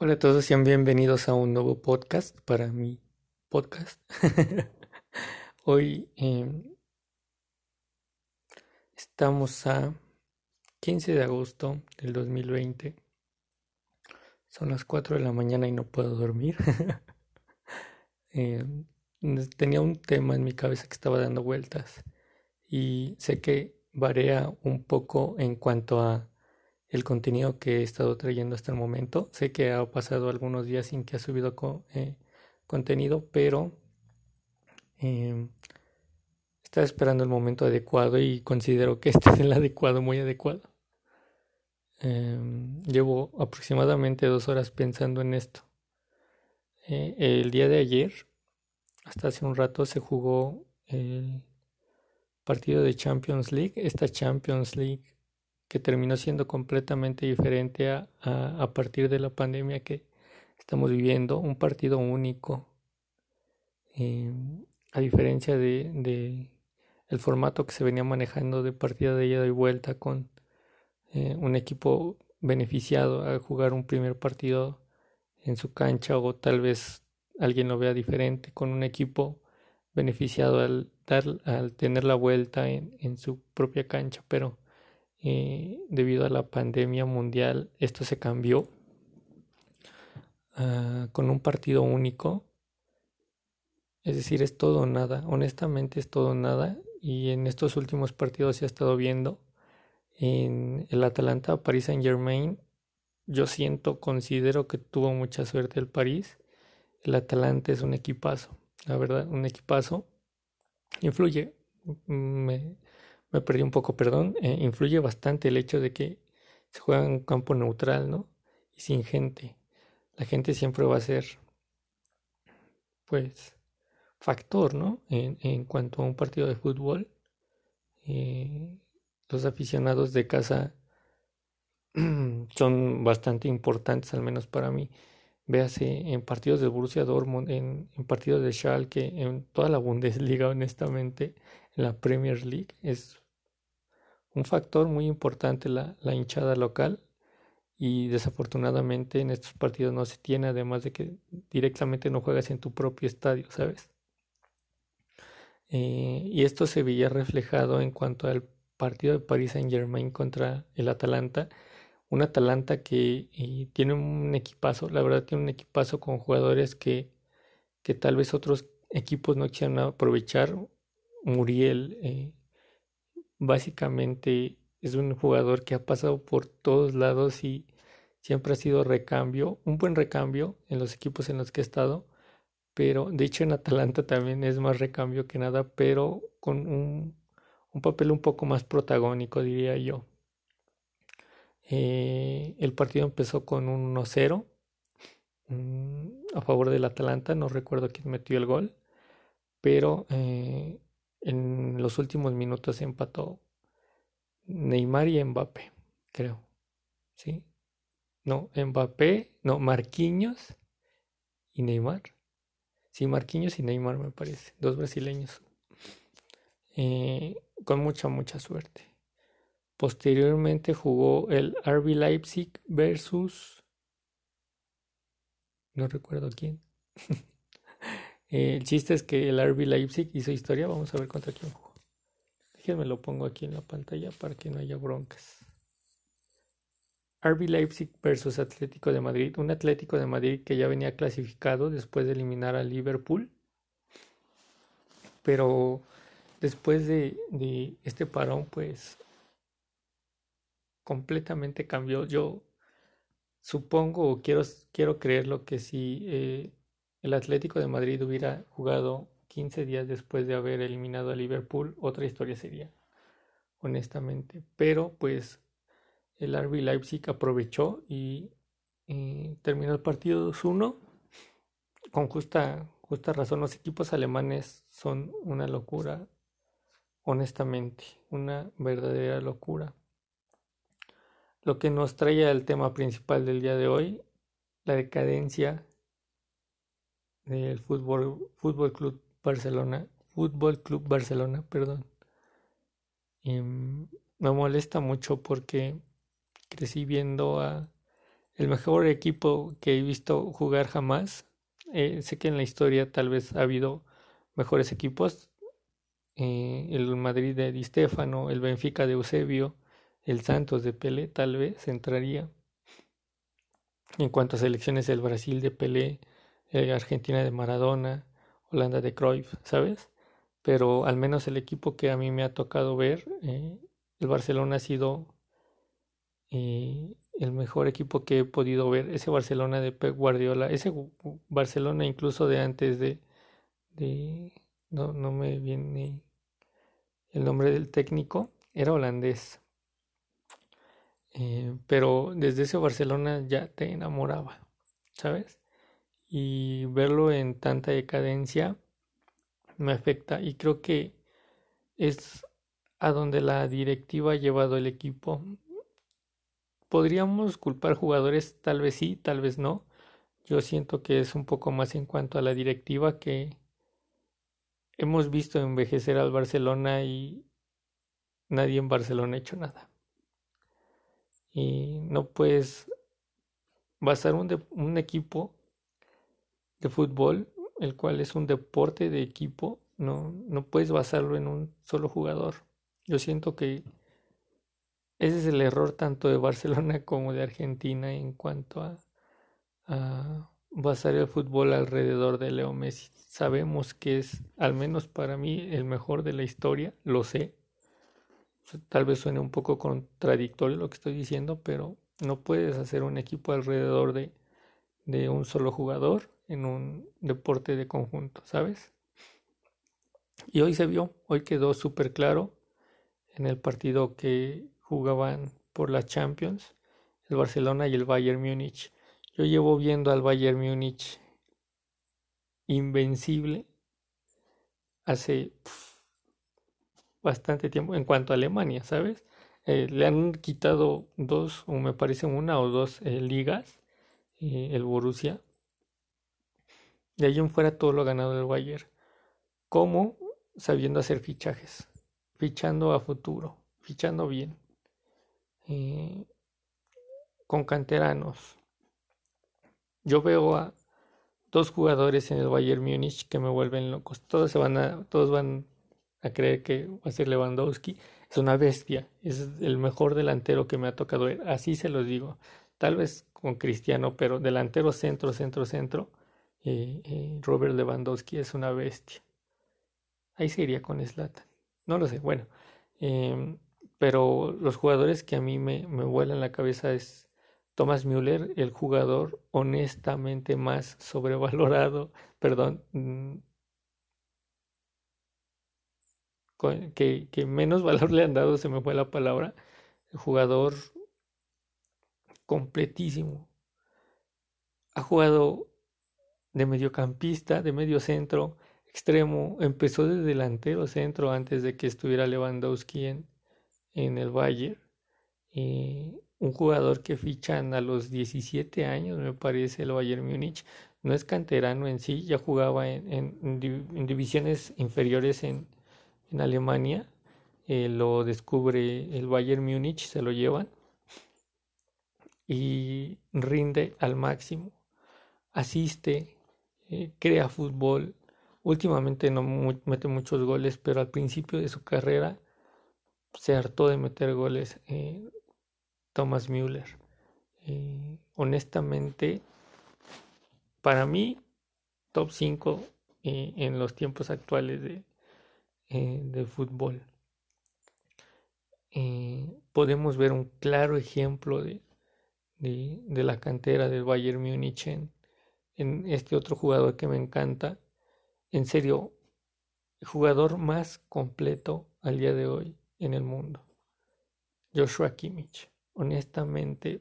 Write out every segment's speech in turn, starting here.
Hola a todos, sean bienvenidos a un nuevo podcast para mi podcast. Hoy em, estamos a 15 de agosto del 2020. Son las 4 de la mañana y no puedo dormir. Em, tenía un tema en mi cabeza que estaba dando vueltas y sé que varía un poco en cuanto a el contenido que he estado trayendo hasta el momento. Sé que ha pasado algunos días sin que ha subido eh, contenido, pero eh, estaba esperando el momento adecuado y considero que este es el adecuado, muy adecuado. Em, llevo aproximadamente dos horas pensando en esto. Eh, el día de ayer, hasta hace un rato, se jugó el partido de Champions League. Esta Champions League que terminó siendo completamente diferente a, a, partir de la pandemia que estamos viviendo, un partido único, eh, a diferencia de, de, el formato que se venía manejando de partida de ida y vuelta con eh, un equipo beneficiado a jugar un primer partido en su cancha o tal vez alguien lo vea diferente con un equipo beneficiado al dar al tener la vuelta en, en su propia cancha pero eh, debido a la pandemia mundial esto se cambió uh, con un partido único. Es decir, es todo nada. Honestamente es todo nada. Y en estos últimos partidos se ha estado viendo en el Atalanta, Paris Saint Germain. Yo siento, considero que tuvo mucha suerte el París. El Atalanta es un equipazo, la verdad, un equipazo. Influye, me, me perdí un poco, perdón, eh, influye bastante el hecho de que se juega en un campo neutral, ¿no? Y sin gente. La gente siempre va a ser, pues, factor, ¿no? En, en cuanto a un partido de fútbol. Eh, los aficionados de casa son bastante importantes, al menos para mí. Véase en partidos de Borussia Dortmund, en, en partidos de Schalke, en toda la Bundesliga, honestamente la Premier League. Es un factor muy importante la, la hinchada local y desafortunadamente en estos partidos no se tiene, además de que directamente no juegas en tu propio estadio, ¿sabes? Eh, y esto se veía reflejado en cuanto al partido de Paris Saint Germain contra el Atalanta. Un Atalanta que eh, tiene un equipazo, la verdad tiene un equipazo con jugadores que, que tal vez otros equipos no quisieran aprovechar Muriel eh, básicamente es un jugador que ha pasado por todos lados y siempre ha sido recambio, un buen recambio en los equipos en los que ha estado, pero de hecho en Atalanta también es más recambio que nada, pero con un, papel un poco más protagónico, diría yo. Eh, el partido empezó con un 1-0 mm, a favor del Atalanta, no recuerdo quién metió el gol, pero eh, en los últimos minutos empató Neymar y Mbappé, creo. ¿Sí? No, Mbappé, no, Marquinhos y Neymar. Sí, Marquinhos y Neymar me parece, dos brasileños. Eh, con mucha, mucha suerte. Posteriormente jugó el RB Leipzig versus... No recuerdo quién. Eh, el chiste es que el RB Leipzig hizo historia. Vamos a ver contra quién jugó. Déjenme lo pongo aquí en la pantalla para que no haya broncas. RB Leipzig versus Atlético de Madrid. Un Atlético de Madrid que ya venía clasificado después de eliminar a Liverpool. Pero después de, este parón, pues completamente cambió. Yo supongo o quiero, quiero creer lo que sí eh, el Atlético de Madrid hubiera jugado 15 días después de haber eliminado a Liverpool, otra historia sería, honestamente. Pero pues el RB Leipzig aprovechó y, terminó el partido 2-1 con justa, justa razón. Los equipos alemanes son una locura, honestamente, una verdadera locura. Lo que nos trae al tema principal del día de hoy, la decadencia del Fútbol, Fútbol Club Barcelona, Fútbol Club Barcelona, perdón. Me molesta mucho porque crecí viendo a el mejor equipo que he visto jugar jamás. Eh, sé que en la historia tal vez ha habido mejores equipos. Eh, el Madrid de Di Stefano, el Benfica de Eusebio, el Santos de Pelé tal vez entraría. En cuanto a selecciones, el Brasil de Pelé, eh, Argentina de Maradona, Holanda de Cruyff, ¿sabes? Pero al menos el equipo que a mí me ha tocado ver, el Barcelona ha sido el mejor equipo que he podido ver, ese Barcelona de Pep Guardiola, ese Barcelona incluso de antes de, de no, no me viene el nombre del técnico, era holandés. Eh, pero desde ese Barcelona ya te enamoraba, ¿sabes? Y verlo en tanta decadencia me afecta y creo que es a donde la directiva ha llevado el equipo podríamos culpar jugadores, tal vez sí, tal vez no. Yo siento que es un poco más en cuanto a la directiva que hemos visto envejecer al Barcelona y nadie en Barcelona ha hecho nada. Y no puedes basar un, un equipo de fútbol, el cual es un deporte de equipo, no, no puedes basarlo en un solo jugador. Yo siento que ese es el error tanto de Barcelona como de Argentina en cuanto a, basar el fútbol alrededor de Leo Messi. Sabemos que es, al menos para mí, el mejor de la historia, lo sé. Tal vez suene un poco contradictorio lo que estoy diciendo, pero no puedes hacer un equipo alrededor de, de un solo jugador en un deporte de conjunto, ¿sabes? Y hoy se vio, hoy quedó súper claro en el partido que jugaban por la Champions, el Barcelona y el Bayern Múnich. Yo llevo viendo al Bayern Múnich invencible hace bastante tiempo en cuanto a Alemania, ¿sabes? Eh, le han quitado dos, o me parece una o dos eh, ligas, eh, el Borussia. De ahí en fuera todo lo ha ganado el Bayern. ¿Cómo? Sabiendo hacer fichajes, fichando a futuro, fichando bien. Eh, con canteranos. Yo veo a dos jugadores en el Bayern Múnich que me vuelven locos. Todos se van a, todos van a creer que va a ser Lewandowski. Es una bestia. Es el mejor delantero que me ha tocado. Así se los digo. Tal vez con Cristiano, pero delantero centro, centro, centro. Eh, eh, Robert Lewandowski es una bestia. Ahí se iría con Slatan. No lo sé. Bueno. Em, pero los jugadores que a mí me, me vuelan la cabeza es Thomas Müller, el jugador honestamente más sobrevalorado, perdón, mm, que, que menos valor le han dado, se me fue la palabra, el jugador completísimo. Ha jugado de mediocampista, de medio centro, extremo, empezó de delantero centro antes de que estuviera Lewandowski en, en el Bayern. un jugador que fichan a los 17 años, me parece, el Bayern Múnich. No es canterano en sí, ya jugaba en, divisiones inferiores en, Alemania. Eh, lo descubre el Bayern Múnich, se lo llevan y rinde al máximo. Asiste, eh, crea fútbol. Últimamente no mete muchos goles, pero al principio de su carrera se hartó de meter goles eh, Thomas Müller. Eh, honestamente, para mí, top 5 eh, en los tiempos actuales de, de fútbol. podemos ver un claro ejemplo de, de, la cantera del Bayern Múnich en, este otro jugador que me encanta. En serio, jugador más completo al día de hoy en el mundo. Joshua Kimmich. Honestamente,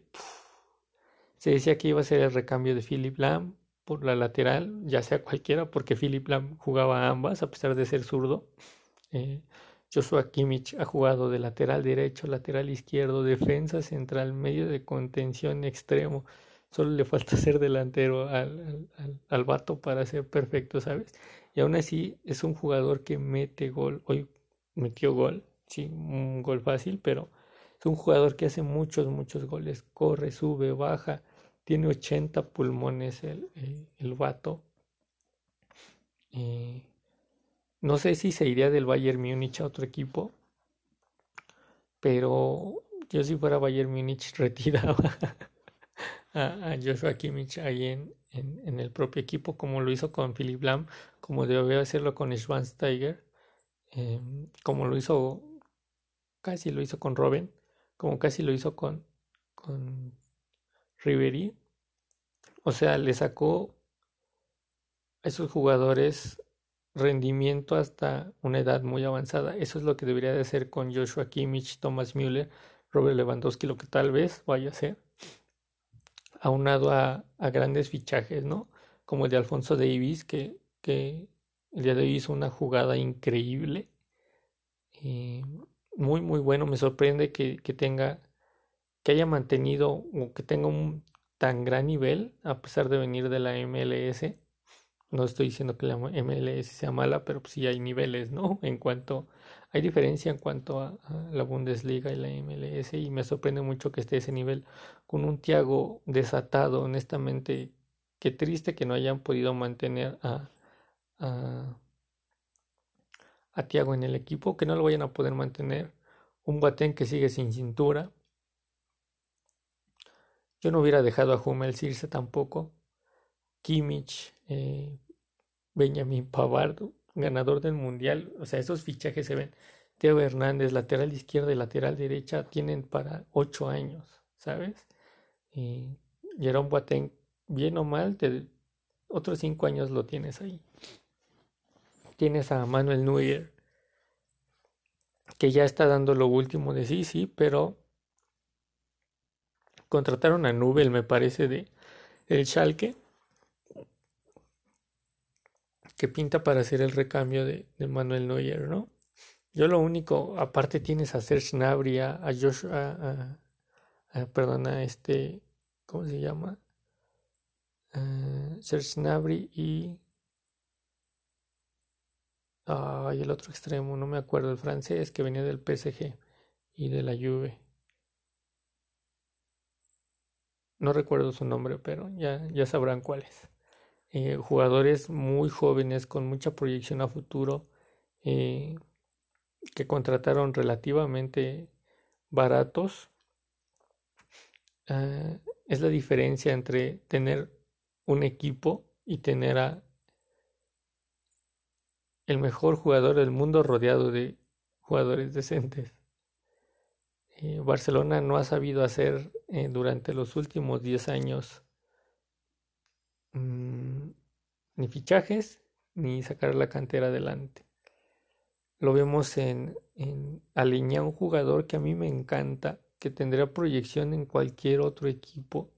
se decía que iba a ser el recambio de Philip Lam por la lateral, ya sea cualquiera, porque Philip Lam jugaba ambas a pesar de ser zurdo. Eh, Joshua Kimmich ha jugado de lateral derecho, lateral izquierdo, defensa central, medio de contención extremo. Solo le falta ser delantero al, al, al, vato para ser perfecto, ¿sabes? Y aún así es un jugador que mete gol. Hoy metió gol sí, un gol fácil, pero es un jugador que hace muchos, muchos goles, corre, sube, baja, Tiene 80 pulmones el, el, vato. Eh, no sé si se iría del Bayern Múnich a otro equipo, pero yo si fuera Bayern Múnich retiraba a, Joshua Kimmich ahí en, en, el propio equipo, como lo hizo con Philip Lam, como debió hacerlo con Schwansteiger, eh, como lo hizo, casi lo hizo con Robin, como casi lo hizo con, con Ribery. O sea, le sacó a esos jugadores rendimiento hasta una edad muy avanzada. Eso es lo que debería de hacer con Joshua Kimmich, Thomas Müller, Robert Lewandowski, lo que tal vez vaya a ser. Aunado a, grandes fichajes, ¿no? Como el de Alfonso Davis, que, que el día de hoy hizo una jugada increíble. Eh, muy, muy bueno. Me sorprende que, que tenga, que haya mantenido o que tenga un tan gran nivel, a pesar de venir de la MLS no estoy diciendo que la MLS sea mala, pero sí hay niveles, ¿no? En cuanto, hay diferencia en cuanto a, la Bundesliga y la MLS y me sorprende mucho que esté ese nivel con un Thiago desatado, honestamente, qué triste que no hayan podido mantener a, a, a Thiago en el equipo, que no lo vayan a poder mantener, un Boateng que sigue sin cintura. Yo no hubiera dejado a Hummels irse tampoco. Kimmich, eh, Benjamin Pavard, ganador del Mundial. O sea, esos fichajes se ven. Teo Hernández, lateral izquierda y lateral derecha, tienen para ocho años, ¿sabes? Y Jerome Boateng, bien o mal, otros cinco años lo tienes ahí. Tienes a Manuel Neuer, que ya está dando lo último de sí, sí, pero contrataron a Nubel, me parece, de el Schalke que pinta para hacer el recambio de, Manuel Neuer, ¿no? Yo lo único, aparte tienes a Serge Gnabry, a, Joshua, a, perdón, a este, ¿cómo se llama? Serge Gnabry y... Ay, el otro extremo, no me acuerdo, el francés que venía del PSG y de la Juve. No recuerdo su nombre, pero ya, ya sabrán cuál es. Eh, jugadores muy jóvenes con mucha proyección a futuro eh, que contrataron relativamente baratos. Ah, es la diferencia entre tener un equipo y tener a el mejor jugador del mundo rodeado de jugadores decentes. Eh, Barcelona no ha sabido hacer durante los últimos 10 años Mm, ni fichajes ni sacar la cantera adelante. Lo vemos en, en un jugador que a mí me encanta, que tendría proyección en cualquier otro equipo,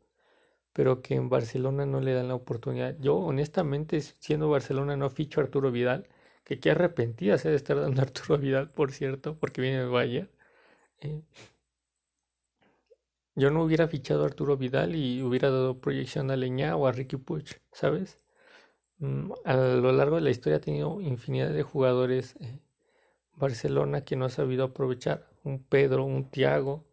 pero que en Barcelona no le dan la oportunidad. Yo, honestamente, siendo Barcelona, no ficho a Arturo Vidal, que qué arrepentida se de estar dando Arturo Vidal, por cierto, porque viene de Bayern. Eh, yo no hubiera fichado a Arturo Vidal y hubiera dado proyección a Leña o a Ricky Puig, ¿sabes? Mm, a lo largo de la historia ha tenido infinidad de jugadores eh, Barcelona que no ha sabido aprovechar. Un Pedro, un Tiago.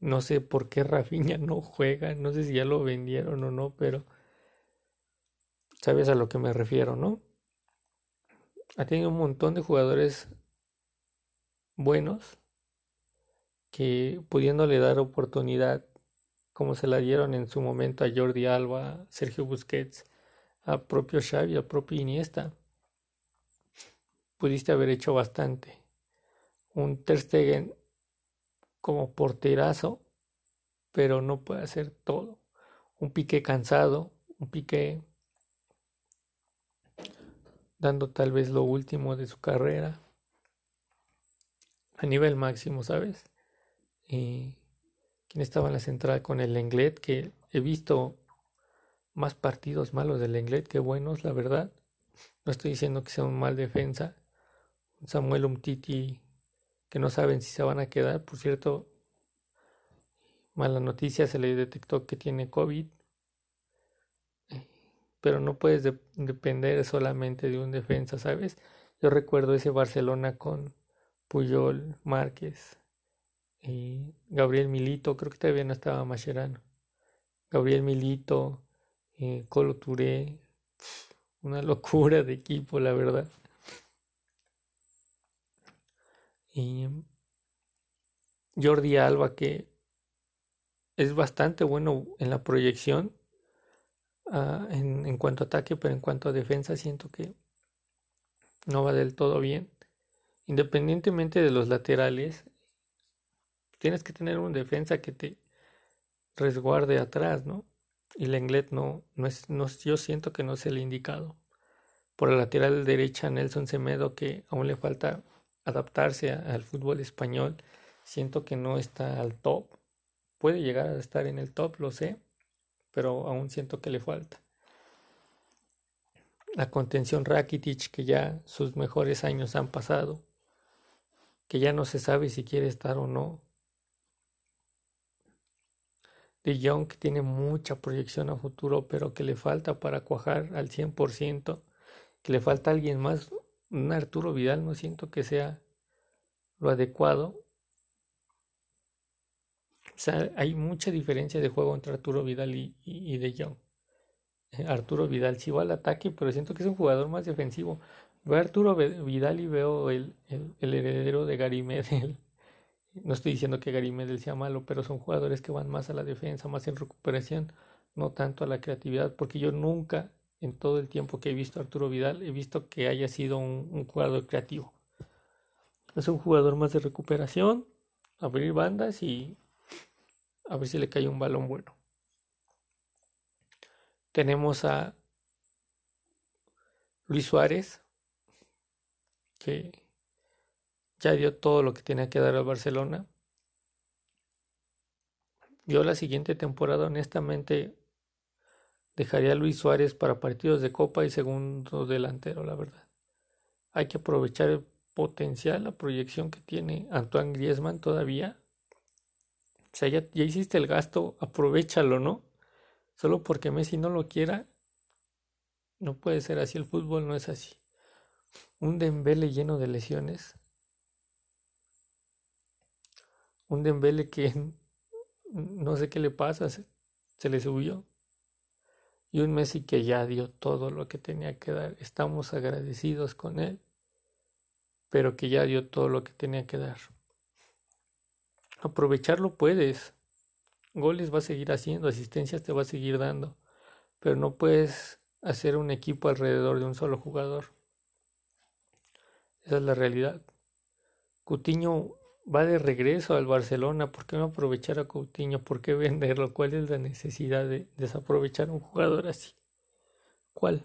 No sé por qué Rafinha no juega. No sé si ya lo vendieron o no, pero sabes a lo que me refiero, ¿no? Ha tenido un montón de jugadores buenos que pudiéndole dar oportunidad como se la dieron en su momento a Jordi Alba, Sergio Busquets, a propio Xavi, a propio Iniesta, pudiste haber hecho bastante. Un Ter Stegen como porterazo, pero no puede hacer todo. Un pique cansado, un pique dando tal vez lo último de su carrera a nivel máximo, ¿sabes? Eh, quién estaba en la central con el Lenglet, que he visto más partidos malos del Lenglet que buenos, la verdad. No estoy diciendo que sea un mal defensa. Samuel Umtiti, que no saben si se van a quedar. Por cierto, mala noticia, se le detectó que tiene COVID. Pero no puedes depender solamente de un defensa, ¿sabes? Yo recuerdo ese Barcelona con Puyol, Márquez, Gabriel Milito, creo que todavía no estaba Mascherano. Gabriel Milito, eh, Colo Touré, una locura de equipo, la verdad. Y Jordi Alba, que es bastante bueno en la proyección ah, en, en, cuanto a ataque, pero en cuanto a defensa siento que no va del todo bien. Independientemente de los laterales, tienes que tener un defensa que te resguarde atrás, ¿no? Y Lenglet no, no es, no, yo siento que no es el indicado. Por la lateral derecha, Nelson Semedo, que aún le falta adaptarse al fútbol español, siento que no está al top. Puede llegar a estar en el top, lo sé, pero aún siento que le falta. La contención Rakitic, que ya sus mejores años han pasado, que ya no se sabe si quiere estar o no. Que tiene mucha proyección a futuro, pero que le falta para cuajar al 100%, que le falta alguien más. Un Arturo Vidal no siento que sea lo adecuado. O sea, hay mucha diferencia de juego entre Arturo Vidal y, De Jong. Eh, Arturo Vidal sí va al ataque, pero siento que es un jugador más defensivo. Veo a Arturo Vidal y veo el, el, heredero de Gary Medel. No estoy diciendo que Gary Medel sea malo, pero son jugadores que van más a la defensa, más en recuperación, no tanto a la creatividad, porque yo nunca, en todo el tiempo que he visto a Arturo Vidal, he visto que haya sido un, jugador creativo. Es un jugador más de recuperación, abrir bandas y a ver si le cae un balón bueno. Tenemos a Luis Suárez, que ya dio todo lo que tenía que dar al Barcelona. Yo la siguiente temporada honestamente dejaría a Luis Suárez para partidos de Copa y segundo delantero, la verdad. Hay que aprovechar el potencial, la proyección que tiene Antoine Griezmann todavía. O sea, ya, ya hiciste el gasto, aprovechalo, ¿no? Solo porque Messi no lo quiera, no puede ser así, el fútbol no es así un Dembele lleno de lesiones, un Dembele que no sé qué le pasa, se, le subió, y un Messi que ya dio todo lo que tenía que dar. Estamos agradecidos con él, pero que ya dio todo lo que tenía que dar. Aprovecharlo puedes. Goles va a seguir haciendo, asistencias te va a seguir dando, pero no puedes hacer un equipo alrededor de un solo jugador. Esa es la realidad. Coutinho va de regreso al Barcelona. ¿Por qué no aprovechar a Coutinho? ¿Por qué venderlo? ¿Cuál es la necesidad de desaprovechar a un jugador así? ¿Cuál?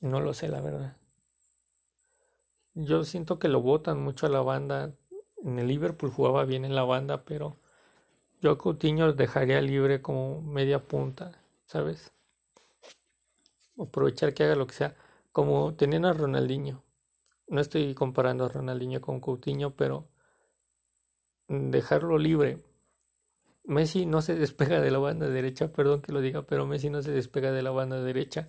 No lo sé, la verdad. Yo siento que lo votan mucho a la banda. En el Liverpool jugaba bien en la banda, pero yo a Coutinho dejaría libre como media punta, ¿sabes? Aprovechar que haga lo que sea como tenían a Ronaldinho. No estoy comparando a Ronaldinho con Coutinho, pero dejarlo libre. Messi no se despega de la banda derecha, perdón que lo diga, pero Messi no se despega de la banda derecha.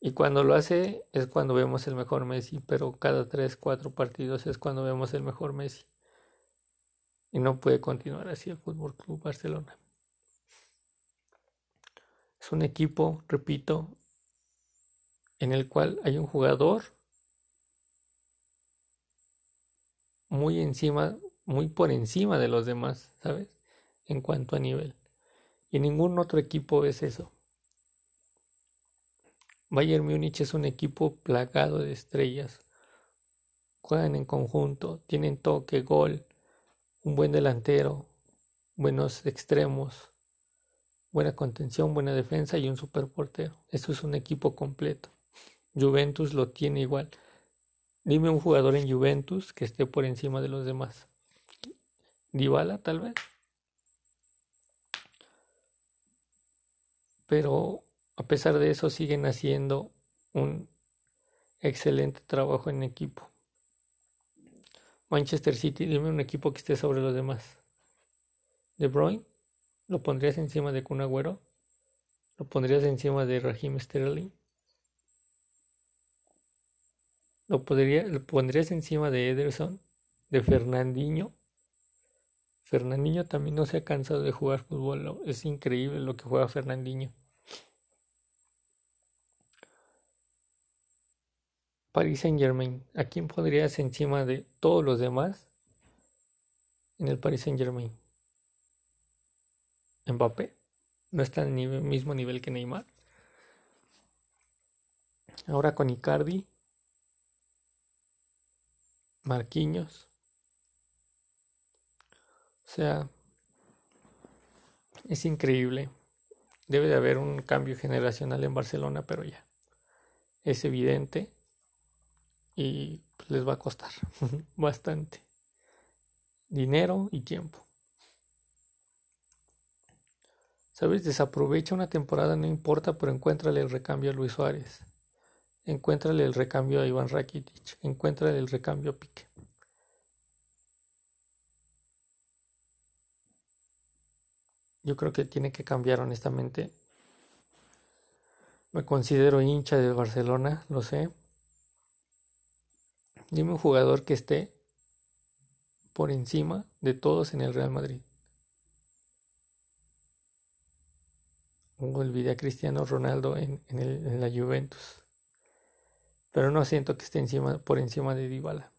Y cuando lo hace es cuando vemos el mejor Messi, pero cada 3, 4 partidos es cuando vemos el mejor Messi. Y no puede continuar así el Fútbol Club Barcelona. Es un equipo, repito, en el cual hay un jugador muy encima, muy por encima de los demás, ¿sabes? En cuanto a nivel. Y ningún otro equipo es eso. Bayern Múnich es un equipo plagado de estrellas. Juegan en conjunto, tienen toque, gol, un buen delantero, buenos extremos, buena contención, buena defensa y un super portero. Eso es un equipo completo. Juventus lo tiene igual. Dime un jugador en Juventus que esté por encima de los demás. Dybala tal vez. Pero a pesar de eso siguen haciendo un excelente trabajo en equipo. Manchester City, dime un equipo que esté sobre los demás. De Bruyne, ¿lo pondrías encima de Kun Agüero? ¿Lo pondrías encima de Raheem Sterling? ¿Lo, podría, ¿Lo pondrías encima de Ederson? ¿De Fernandinho? Fernandinho también no se ha cansado de jugar fútbol. Es increíble lo que juega Fernandinho. Paris Saint Germain. ¿A quién podrías encima de todos los demás en el Paris Saint Germain? Mbappé. No está al mismo nivel que Neymar. Ahora con Icardi. Marquinhos. O sea, es increíble. Debe de haber un cambio generacional en Barcelona, pero ya. Es evidente y les va a costar bastante dinero y tiempo. ¿Sabes? Desaprovecha una temporada, no importa, pero encuéntrale el recambio a Luis Suárez. Encuéntrale el recambio a Iván Rakitic. Encuéntrale el recambio a Pique. Yo creo que tiene que cambiar honestamente. Me considero hincha del Barcelona, lo sé. Dime un jugador que esté por encima de todos en el Real Madrid. Olvidé a Cristiano Ronaldo en, en, la Juventus. Pero no siento que esté encima, por encima de Dybala.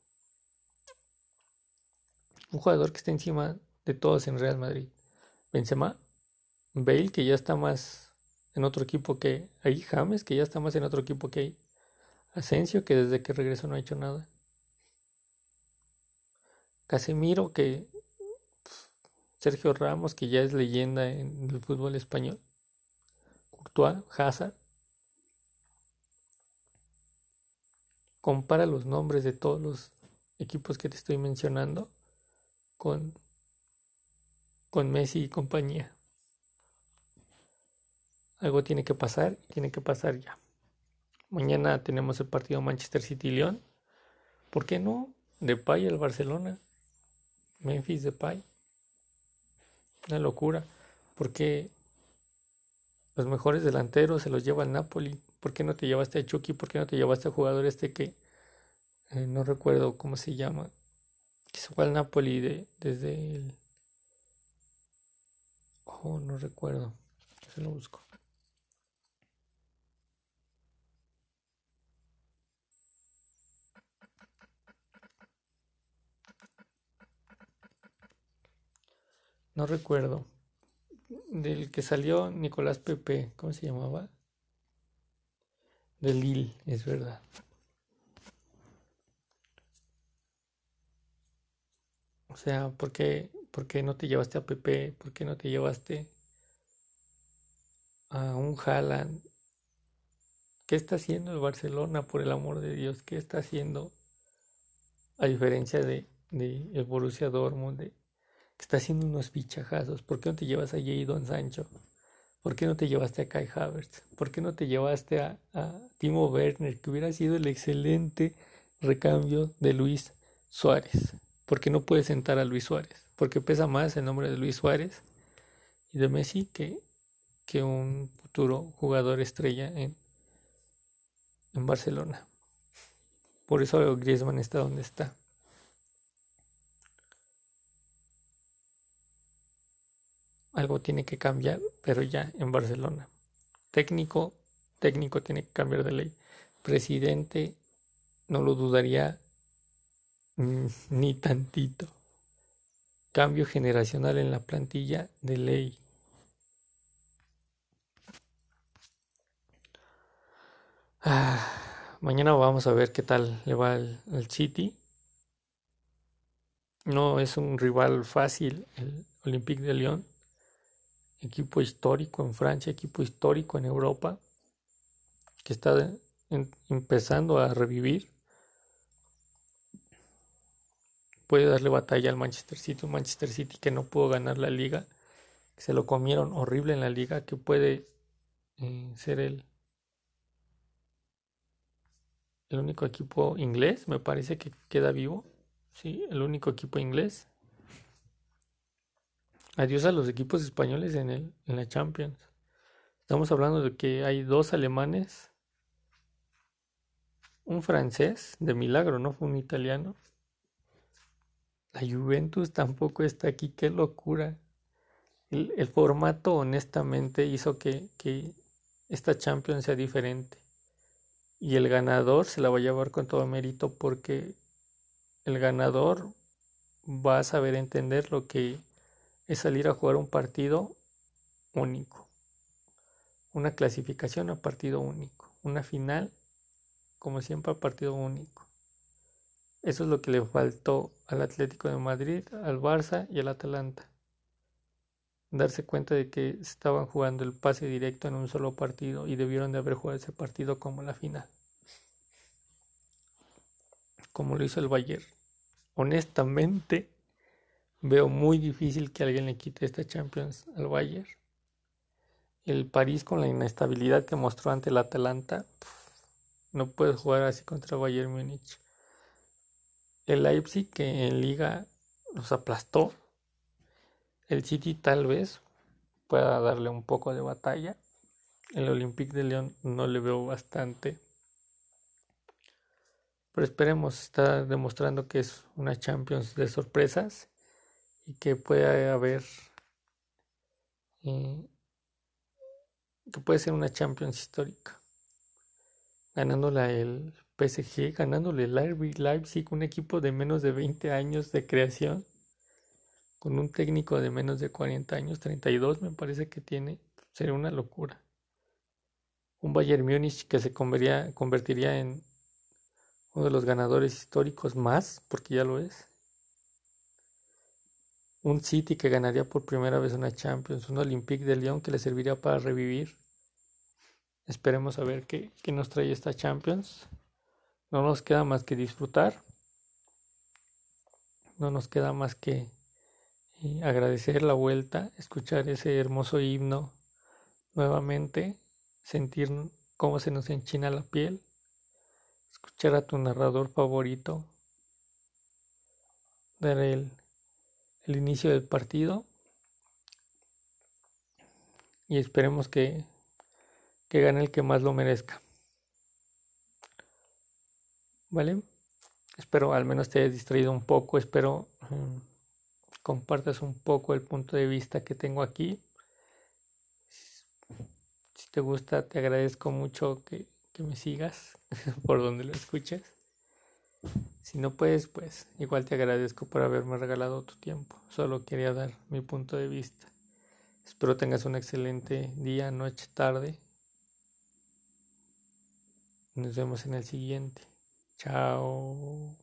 Un jugador que esté encima de todos en Real Madrid. Benzema, Bale, que ya está más en otro equipo que ahí, James, que ya está más en otro equipo que ahí, Asensio, que desde que regresó no ha hecho nada. Casemiro, que Sergio Ramos, que ya es leyenda en el fútbol español. Courtois, Hazard. Compara los nombres de todos los equipos que te estoy mencionando con, con Messi y compañía. Algo tiene que pasar tiene que pasar ya. Mañana tenemos el partido Manchester City-León. ¿Por qué no? Depay al Barcelona. Memphis Depay. Una locura. Porque los mejores delanteros se los lleva el Napoli. ¿Por qué no te llevaste a Chucky? ¿Por qué no te llevaste a jugador este que eh, no recuerdo cómo se llama? Que se fue al Napoli de, desde el... Oh, no recuerdo. Se lo busco. no recuerdo, del que salió Nicolás Pepe, ¿cómo se llamaba? De Lille, es verdad. O sea, ¿por qué, ¿por qué no te llevaste a Pepe? ¿Por qué no te llevaste a un Haaland? ¿Qué está haciendo el Barcelona, por el amor de Dios? ¿Qué está haciendo? A diferencia de, de el Borussia Dortmund, de, está haciendo unos fichajazos. ¿Por qué no te llevas a Jadon Sancho? ¿Por qué no te llevaste a Kai Havertz? ¿Por qué no te llevaste a, Timo Werner, que hubiera sido el excelente recambio de Luis Suárez? ¿Por qué no puedes sentar a Luis Suárez? Porque pesa más el nombre de Luis Suárez y de Messi que, que un futuro jugador estrella en, en Barcelona. Por eso Griezmann está donde está. Algo tiene que cambiar, pero ya en Barcelona. Técnico, técnico tiene que cambiar de ley. Presidente, no lo dudaría ni tantito. Cambio generacional en la plantilla de ley. Ah, mañana vamos a ver qué tal le va al, City. No es un rival fácil el Olympique de Lyon equipo histórico en Francia, equipo histórico en Europa, que está empezando a revivir. Puede darle batalla al Manchester City, un Manchester City que no pudo ganar la liga, se lo comieron horrible en la liga, que puede eh, ser el, el único equipo inglés, me parece que queda vivo, sí, el único equipo inglés Adiós a los equipos españoles en, el, en la Champions. Estamos hablando de que hay dos alemanes, un francés, de milagro, no fue un italiano, La Juventus tampoco está aquí, qué locura. El, formato honestamente hizo que, que esta Champions sea diferente. Y el ganador se la va a llevar con todo mérito porque el ganador va a saber entender lo que es salir a jugar un partido único. Una clasificación a partido único. Una final, como siempre, a partido único. Eso es lo que le faltó al Atlético de Madrid, al Barça y al Atalanta. Darse cuenta de que estaban jugando el pase directo en un solo partido y debieron de haber jugado ese partido como la final. Como lo hizo el Bayern. Honestamente, veo muy difícil que alguien le quite esta Champions al Bayern. El París con la inestabilidad que mostró ante el Atalanta, no puede jugar así contra Bayern Múnich. El Leipzig que en liga los aplastó. El City tal vez pueda darle un poco de batalla. El Olympique de León no le veo bastante. Pero esperemos, está demostrando que es una Champions de sorpresas y que puede haber eh, que puede ser una Champions histórica ganándola el PSG, ganándole el Leipzig, un equipo de menos de 20 años de creación, con un técnico de menos de 40 años, 32 me parece que tiene, sería una locura. Un Bayern Múnich que se convertiría, convertiría en uno de los ganadores históricos más, porque ya lo es un City que ganaría por primera vez una Champions, un Olympique de Lyon que le serviría para revivir. Esperemos a ver qué, nos trae esta Champions. No nos queda más que disfrutar. No nos queda más que eh, agradecer la vuelta, escuchar ese hermoso himno nuevamente, sentir cómo se nos enchina la piel, escuchar a tu narrador favorito, dar el el inicio del partido y esperemos que, que gane el que más lo merezca. ¿Vale? Espero al menos te hayas distraído un poco, espero mm, compartas un poco el punto de vista que tengo aquí. Si te gusta, te agradezco mucho que, que me sigas por donde lo escuches. Si no puedes, pues igual te agradezco por haberme regalado tu tiempo. Solo quería dar mi punto de vista. Espero tengas un excelente día, noche, tarde. Nos vemos en el siguiente. Chao.